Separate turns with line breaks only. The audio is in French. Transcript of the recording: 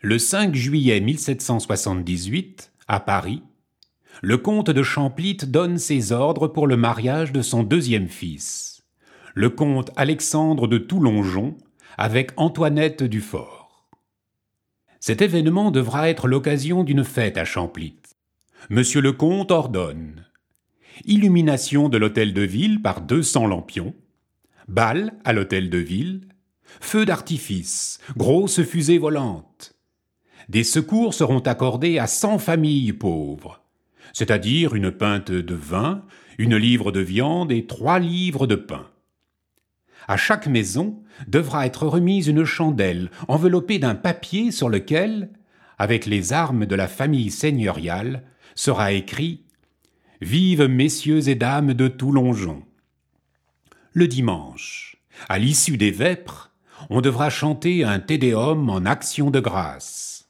Le 5 juillet 1778, à Paris, le comte de Champlitte donne ses ordres pour le mariage de son deuxième fils, le comte Alexandre de Toulongeon, avec Antoinette Dufort. Cet événement devra être l'occasion d'une fête à Champlitte. Monsieur le comte ordonne illumination de l'hôtel de ville par 200 lampions, bal à l'hôtel de ville, feu d'artifice, grosses fusées volantes. Des secours seront accordés à 100 familles pauvres c'est-à-dire une pinte de vin, une livre de viande et trois livres de pain. À chaque maison devra être remise une chandelle enveloppée d'un papier sur lequel, avec les armes de la famille seigneuriale, sera écrit Vive messieurs et dames de Toulongeon. Le dimanche, à l'issue des vêpres, on devra chanter un Tédéum en action de grâce.